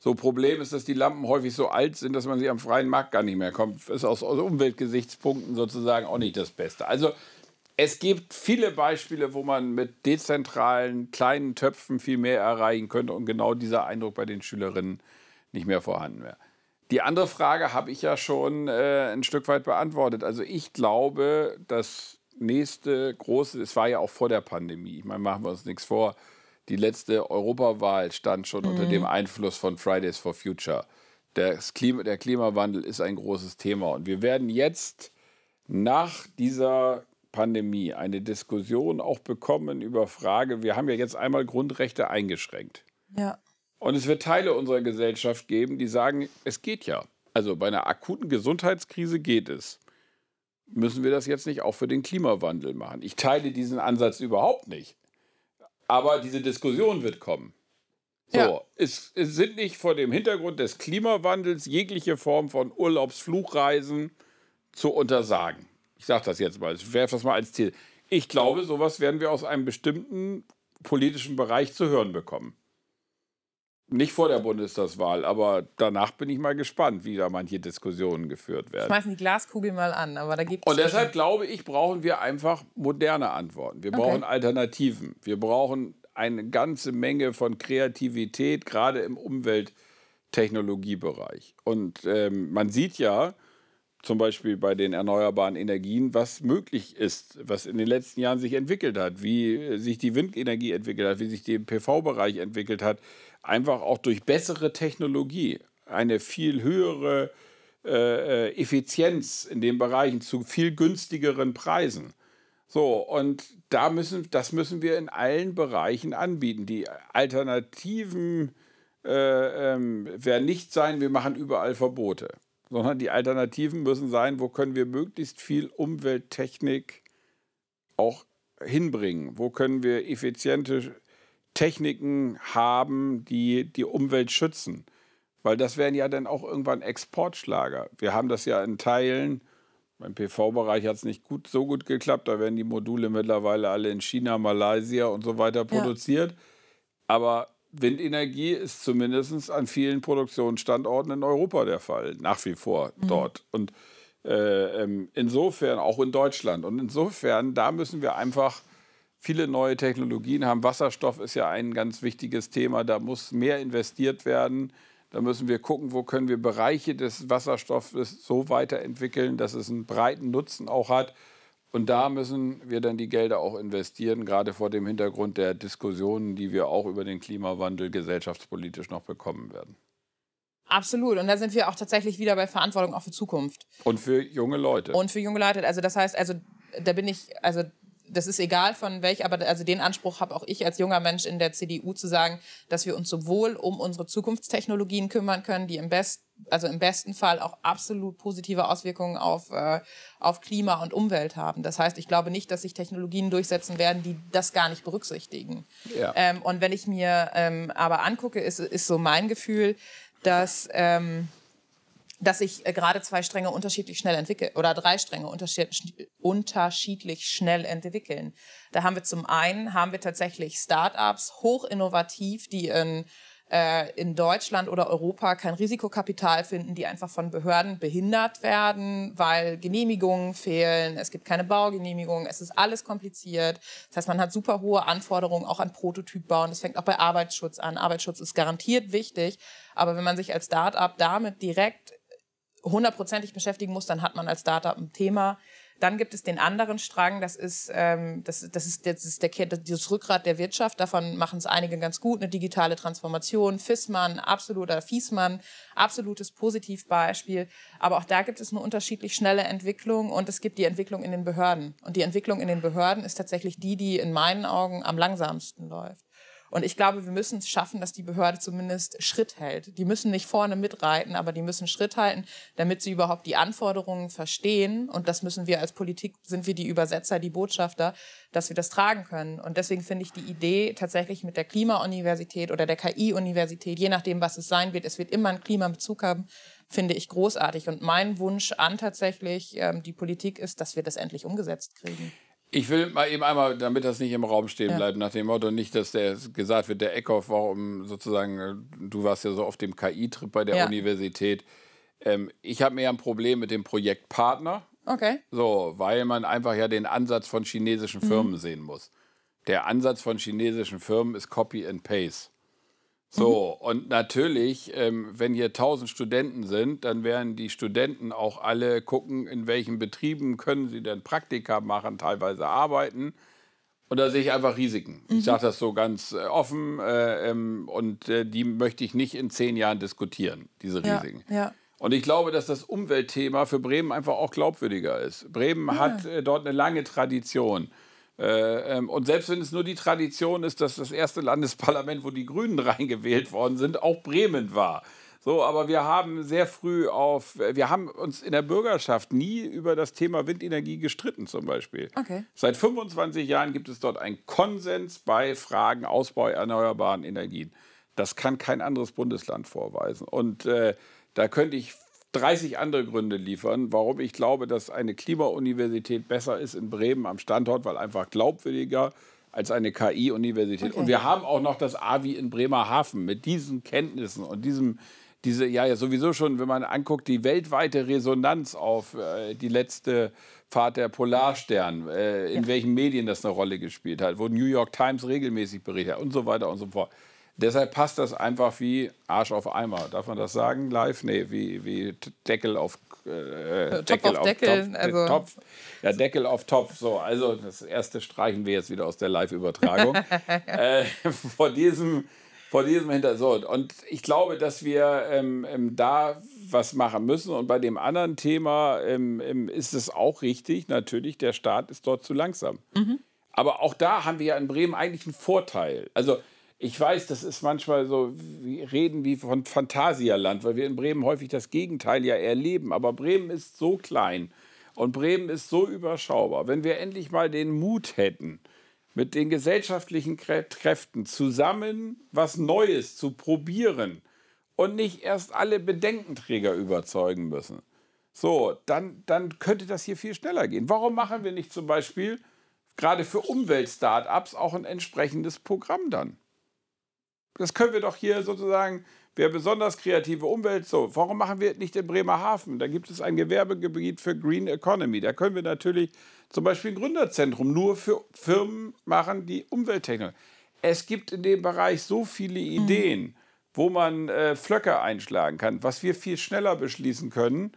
So Problem ist, dass die Lampen häufig so alt sind, dass man sie am freien Markt gar nicht mehr kommt. Ist aus, aus Umweltgesichtspunkten sozusagen auch nicht das Beste. Also es gibt viele Beispiele, wo man mit dezentralen kleinen Töpfen viel mehr erreichen könnte und genau dieser Eindruck bei den Schülerinnen nicht mehr vorhanden wäre. Die andere Frage habe ich ja schon äh, ein Stück weit beantwortet. Also ich glaube, das nächste große, es war ja auch vor der Pandemie, ich meine, machen wir uns nichts vor, Die letzte Europawahl stand schon mhm. unter dem Einfluss von Fridays for Future. Klima, der Klimawandel ist ein großes Thema. Und wir werden jetzt nach dieser Pandemie eine Diskussion auch bekommen über Frage, wir haben ja jetzt einmal Grundrechte eingeschränkt. Ja. Und es wird Teile unserer Gesellschaft geben, die sagen, es geht ja. Also bei einer akuten Gesundheitskrise geht es. Müssen wir das jetzt nicht auch für den Klimawandel machen? Ich teile diesen Ansatz überhaupt nicht. Aber diese Diskussion wird kommen. So, ja. es, es, sind nicht vor dem Hintergrund des Klimawandels jegliche Form von Urlaubsflugreisen zu untersagen. Ich sage das jetzt mal, ich werfe das mal als Ziel. Ich glaube, sowas werden wir aus einem bestimmten politischen Bereich zu hören bekommen. Nicht vor der Bundestagswahl, aber danach bin ich mal gespannt, wie da manche Diskussionen geführt werden. Schmeißen die Glaskugel mal an, aber da gibt Und deshalb glaube ich, brauchen wir einfach moderne Antworten. Wir brauchen okay. Alternativen. Wir brauchen eine ganze Menge von Kreativität, gerade im Umwelttechnologiebereich. Und ähm, man sieht ja, zum Beispiel bei den erneuerbaren Energien, was möglich ist, was in den letzten Jahren sich entwickelt hat, wie sich die Windenergie entwickelt hat, wie sich der PV-Bereich entwickelt hat, einfach auch durch bessere Technologie, eine viel höhere äh, äh, Effizienz in den Bereichen zu viel günstigeren Preisen. So, und da müssen, das müssen wir in allen Bereichen anbieten. Die Alternativen äh, ähm, werden nicht sein, wir machen überall Verbote sondern die Alternativen müssen sein, wo können wir möglichst viel Umwelttechnik auch hinbringen? Wo können wir effiziente Techniken haben, die die Umwelt schützen? Weil das wären ja dann auch irgendwann Exportschlager. Wir haben das ja in Teilen, beim PV-Bereich hat es nicht gut, so gut geklappt, da werden die Module mittlerweile alle in China, Malaysia und so weiter produziert. Ja. Aber Windenergie ist zumindest an vielen Produktionsstandorten in Europa der Fall, nach wie vor mhm. dort. Und äh, ähm, insofern, auch in Deutschland. Und insofern, da müssen wir einfach viele neue Technologien haben. Wasserstoff ist ja ein ganz wichtiges Thema, da muss mehr investiert werden. Da müssen wir gucken, wo können wir Bereiche des Wasserstoffes so weiterentwickeln, dass es einen breiten Nutzen auch hat. Und da müssen wir dann die Gelder auch investieren, gerade vor dem Hintergrund der Diskussionen, die wir auch über den Klimawandel gesellschaftspolitisch noch bekommen werden. Absolut. Und da sind wir auch tatsächlich wieder bei Verantwortung auch für Zukunft. Und für junge Leute. Und für junge Leute. Also das heißt, also da bin ich, also das ist egal von welch, aber also den Anspruch habe auch ich als junger Mensch in der CDU zu sagen, dass wir uns sowohl um unsere Zukunftstechnologien kümmern können, die im best, also im besten Fall auch absolut positive Auswirkungen auf, äh, auf Klima und Umwelt haben. Das heißt, ich glaube nicht, dass sich Technologien durchsetzen werden, die das gar nicht berücksichtigen. Ja. Ähm, und wenn ich mir ähm, aber angucke, ist, ist so mein Gefühl, dass ähm, dass sich äh, gerade zwei Stränge unterschiedlich schnell entwickeln oder drei Stränge unterschiedlich schnell entwickeln. Da haben wir zum einen haben wir tatsächlich Startups hoch innovativ, die in äh, in Deutschland oder Europa kein Risikokapital finden, die einfach von Behörden behindert werden, weil Genehmigungen fehlen, es gibt keine Baugenehmigungen, es ist alles kompliziert. Das heißt, man hat super hohe Anforderungen auch an Prototypbauen. Das fängt auch bei Arbeitsschutz an. Arbeitsschutz ist garantiert wichtig, aber wenn man sich als Startup damit direkt hundertprozentig beschäftigen muss, dann hat man als Startup ein Thema. Dann gibt es den anderen Strang, das ist, ähm, das, das ist, das ist der, das Rückgrat der Wirtschaft. Davon machen es einige ganz gut. Eine digitale Transformation, FISMAN, absoluter Fiesmann, absolutes Positivbeispiel. Aber auch da gibt es eine unterschiedlich schnelle Entwicklung und es gibt die Entwicklung in den Behörden. Und die Entwicklung in den Behörden ist tatsächlich die, die in meinen Augen am langsamsten läuft. Und ich glaube, wir müssen es schaffen, dass die Behörde zumindest Schritt hält. Die müssen nicht vorne mitreiten, aber die müssen Schritt halten, damit sie überhaupt die Anforderungen verstehen. Und das müssen wir als Politik, sind wir die Übersetzer, die Botschafter, dass wir das tragen können. Und deswegen finde ich die Idee tatsächlich mit der Klimauniversität oder der KI-Universität, je nachdem, was es sein wird, es wird immer einen Klimabezug haben, finde ich großartig. Und mein Wunsch an tatsächlich ähm, die Politik ist, dass wir das endlich umgesetzt kriegen. Ich will mal eben einmal, damit das nicht im Raum stehen bleibt, ja. nach dem Motto, nicht, dass der gesagt wird, der Eckhoff, warum sozusagen, äh, du warst ja so auf dem KI-Trip bei der ja. Universität. Ähm, ich habe mehr ein Problem mit dem Projektpartner. Okay. So, weil man einfach ja den Ansatz von chinesischen Firmen mhm. sehen muss. Der Ansatz von chinesischen Firmen ist Copy and Paste. So, mhm. und natürlich, ähm, wenn hier 1000 Studenten sind, dann werden die Studenten auch alle gucken, in welchen Betrieben können sie denn Praktika machen, teilweise arbeiten. Und da sehe ich einfach Risiken. Ich sage das so ganz äh, offen äh, ähm, und äh, die möchte ich nicht in zehn Jahren diskutieren, diese Ja, Risiken. ja. Und ich glaube, dass das Umweltthema für Bremen einfach auch glaubwürdiger ist. Bremen hat äh, dort eine lange Tradition. Äh, ähm, und selbst wenn es nur die Tradition ist, dass das erste Landesparlament, wo die Grünen reingewählt worden sind, auch Bremen war. So, aber wir haben sehr früh auf, wir haben uns in der Bürgerschaft nie über das Thema Windenergie gestritten zum Beispiel. Okay. Seit 25 Jahren gibt es dort einen Konsens bei Fragen Ausbau erneuerbaren Energien. Das kann kein anderes Bundesland vorweisen. Und äh, da könnte ich 30 andere Gründe liefern, warum ich glaube, dass eine Klimauniversität besser ist in Bremen am Standort, weil einfach glaubwürdiger als eine KI-Universität. Okay. Und wir haben auch noch das AVI in Bremerhaven mit diesen Kenntnissen und diesem, diese, ja, ja, sowieso schon, wenn man anguckt, die weltweite Resonanz auf äh, die letzte Fahrt der Polarstern, äh, in welchen Medien das eine Rolle gespielt hat, wo New York Times regelmäßig berichtet hat und so weiter und so fort. Deshalb passt das einfach wie Arsch auf Eimer. Darf man das sagen live? Nee, wie, wie Deckel auf äh, Topf auf Deckel, Topf, also- Topf. Ja, Deckel auf Topf. So, also das erste streichen wir jetzt wieder aus der Live-Übertragung. äh, vor diesem, vor diesem Hintergrund. Und ich glaube, dass wir ähm, ähm, da was machen müssen. Und bei dem anderen Thema ähm, ähm, ist es auch richtig, natürlich, der Staat ist dort zu langsam. Aber auch da haben wir ja in Bremen eigentlich einen Vorteil. Also ich weiß, das ist manchmal so, wir reden wie von Phantasialand, weil wir in Bremen häufig das Gegenteil ja erleben. Aber Bremen ist so klein und Bremen ist so überschaubar. Wenn wir endlich mal den Mut hätten, mit den gesellschaftlichen Krä- Kräften zusammen was Neues zu probieren und nicht erst alle Bedenkenträger überzeugen müssen. So, dann, dann könnte das hier viel schneller gehen. Warum machen wir nicht zum Beispiel gerade für Umweltstartups auch ein entsprechendes Programm dann? Das können wir doch hier sozusagen, wer besonders kreative Umwelt, so, warum machen wir es nicht in Bremerhaven? Da gibt es ein Gewerbegebiet für Green Economy. Da können wir natürlich zum Beispiel ein Gründerzentrum nur für Firmen machen, die Umwelttechnik. Es gibt in dem Bereich so viele Ideen, wo man äh, Flöcke einschlagen kann, was wir viel schneller beschließen können.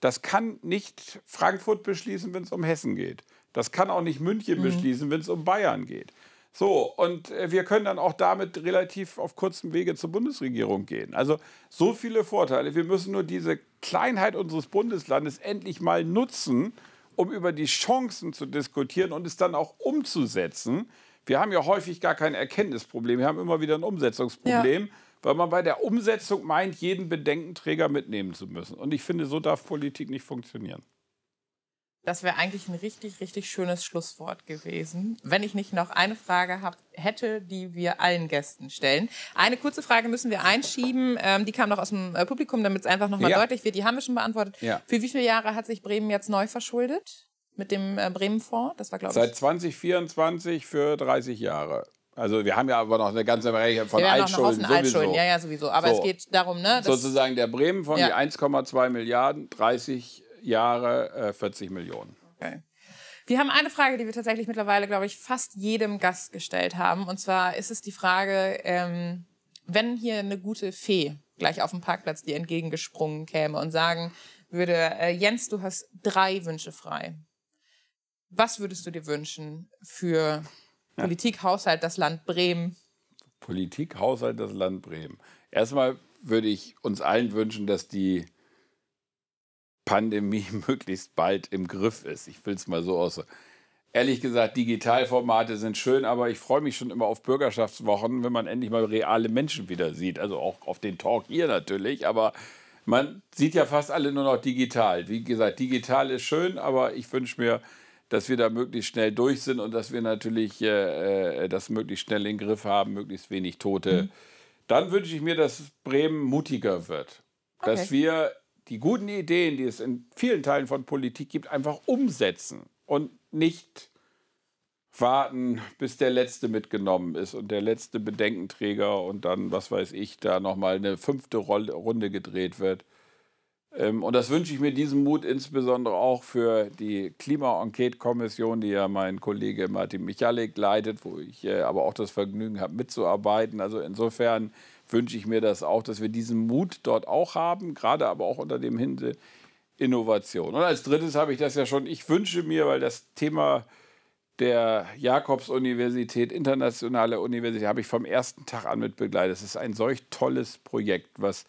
Das kann nicht Frankfurt beschließen, wenn es um Hessen geht. Das kann auch nicht München beschließen, wenn es um Bayern geht. So, und äh, wir können dann auch damit relativ auf kurzem Wege zur Bundesregierung gehen. Also so viele Vorteile. Wir müssen nur diese Kleinheit unseres Bundeslandes endlich mal nutzen, um über die Chancen zu diskutieren und es dann auch umzusetzen. Wir haben ja häufig gar kein Erkenntnisproblem, wir haben immer wieder ein Umsetzungsproblem, weil man bei der Umsetzung meint, jeden Bedenkenträger mitnehmen zu müssen. Und ich finde, so darf Politik nicht funktionieren. Das wäre eigentlich ein richtig, richtig schönes Schlusswort gewesen, wenn ich nicht noch eine Frage hab, hätte, die wir allen Gästen stellen. Eine kurze Frage müssen wir einschieben. Ähm, die kam noch aus dem äh, Publikum, damit es einfach nochmal Ja. deutlich wird. Die haben wir schon beantwortet. Ja. Für wie viele Jahre hat sich Bremen jetzt neu verschuldet? Mit dem äh, Bremen-Fonds? Das war, glaube Seit ich. 2024 für 30 Jahre. Also wir haben ja aber noch eine ganze Reihe von Wir haben noch Altschulden Altschulden. sowieso. Ja, ja, sowieso. Aber So. es geht darum, ne? dass- Sozusagen der Bremen von Ja. die 1,2 Milliarden, 30 Jahre, äh, 40 Millionen. Okay. Wir haben eine Frage, die wir tatsächlich mittlerweile, glaube ich, fast jedem Gast gestellt haben. Und zwar ist es die Frage, ähm, wenn hier eine gute Fee gleich auf dem Parkplatz dir entgegengesprungen käme und sagen würde, äh, Jens, du hast drei Wünsche frei. Was würdest du dir wünschen für Politik, Haushalt, das Land Bremen? Politik, Haushalt, das Land Bremen. Erstmal würde ich uns allen wünschen, dass die Pandemie möglichst bald im Griff ist. Ich will es mal so aus. Ehrlich gesagt, Digitalformate sind schön, aber ich freue mich schon immer auf Bürgerschaftswochen, wenn man endlich mal reale Menschen wieder sieht. Also auch auf den Talk hier natürlich, aber man sieht ja fast alle nur noch digital. Wie gesagt, digital ist schön, aber ich wünsche mir, dass wir da möglichst schnell durch sind und dass wir natürlich äh, äh, das möglichst schnell in den Griff haben, möglichst wenig Tote. Dann wünsche ich mir, dass Bremen mutiger wird. Dass Okay. wir die guten Ideen, die es in vielen Teilen von Politik gibt, einfach umsetzen und nicht warten, bis der Letzte mitgenommen ist und der letzte Bedenkenträger und dann, was weiß ich, da nochmal eine fünfte Runde gedreht wird. Ähm, und das wünsche ich mir diesen Mut insbesondere auch für die Klima-Enquete-Kommission, die ja mein Kollege Martin Michalik leitet, wo ich äh, aber auch das Vergnügen habe, mitzuarbeiten. Also insofern wünsche ich mir das auch, dass wir diesen Mut dort auch haben, gerade aber auch unter dem Hinse Innovation. Und als drittes habe ich das ja schon, ich wünsche mir, weil das Thema der Jakobs-Universität, internationale Universität, habe ich vom ersten Tag an mit begleitet. Es ist ein solch tolles Projekt, was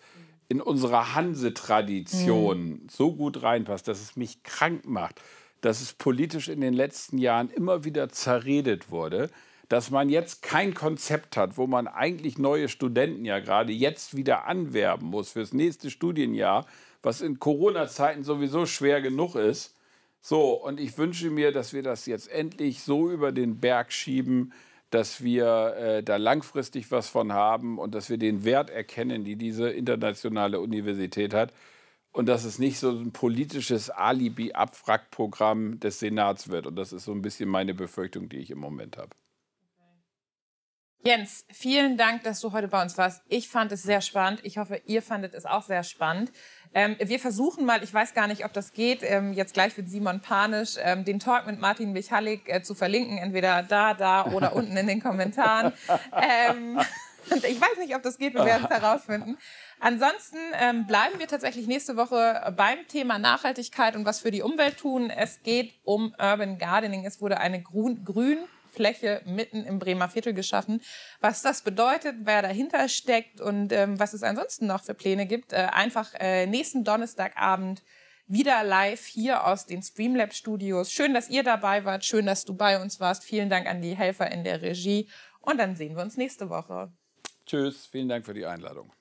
in unserer Hanse-Tradition mhm. so gut reinpasst, dass es mich krank macht, dass es politisch in den letzten Jahren immer wieder zerredet wurde, dass man jetzt kein Konzept hat, wo man eigentlich neue Studenten ja gerade jetzt wieder anwerben muss fürs nächste Studienjahr, was in Corona-Zeiten sowieso schwer genug ist. So, und ich wünsche mir, dass wir das jetzt endlich so über den Berg schieben, dass wir äh, da langfristig was von haben und dass wir den Wert erkennen, die diese internationale Universität hat. Und dass es nicht so ein politisches Alibi-Abwrackprogramm des Senats wird. Und das ist so ein bisschen meine Befürchtung, die ich im Moment habe. Jens, vielen Dank, dass du heute bei uns warst. Ich fand es sehr spannend. Ich hoffe, ihr fandet es auch sehr spannend. Ähm, wir versuchen mal, ich weiß gar nicht, ob das geht, ähm, jetzt gleich wird Simon panisch, ähm, den Talk mit Martin Michalik äh, zu verlinken, entweder da, da oder unten in den Kommentaren. Ähm, ich weiß nicht, ob das geht, wir werden es herausfinden. Ansonsten ähm, bleiben wir tatsächlich nächste Woche beim Thema Nachhaltigkeit und was für die Umwelt tun. Es geht um Urban Gardening. Es wurde eine grün, grün Fläche mitten im Bremer Viertel geschaffen. Was das bedeutet, wer dahinter steckt und ähm, was es ansonsten noch für Pläne gibt, äh, einfach äh, nächsten Donnerstagabend wieder live hier aus den Streamlab Studios. Schön, dass ihr dabei wart. Schön, dass du bei uns warst. Vielen Dank an die Helfer in der Regie. Und dann sehen wir uns nächste Woche. Tschüss. Vielen Dank für die Einladung.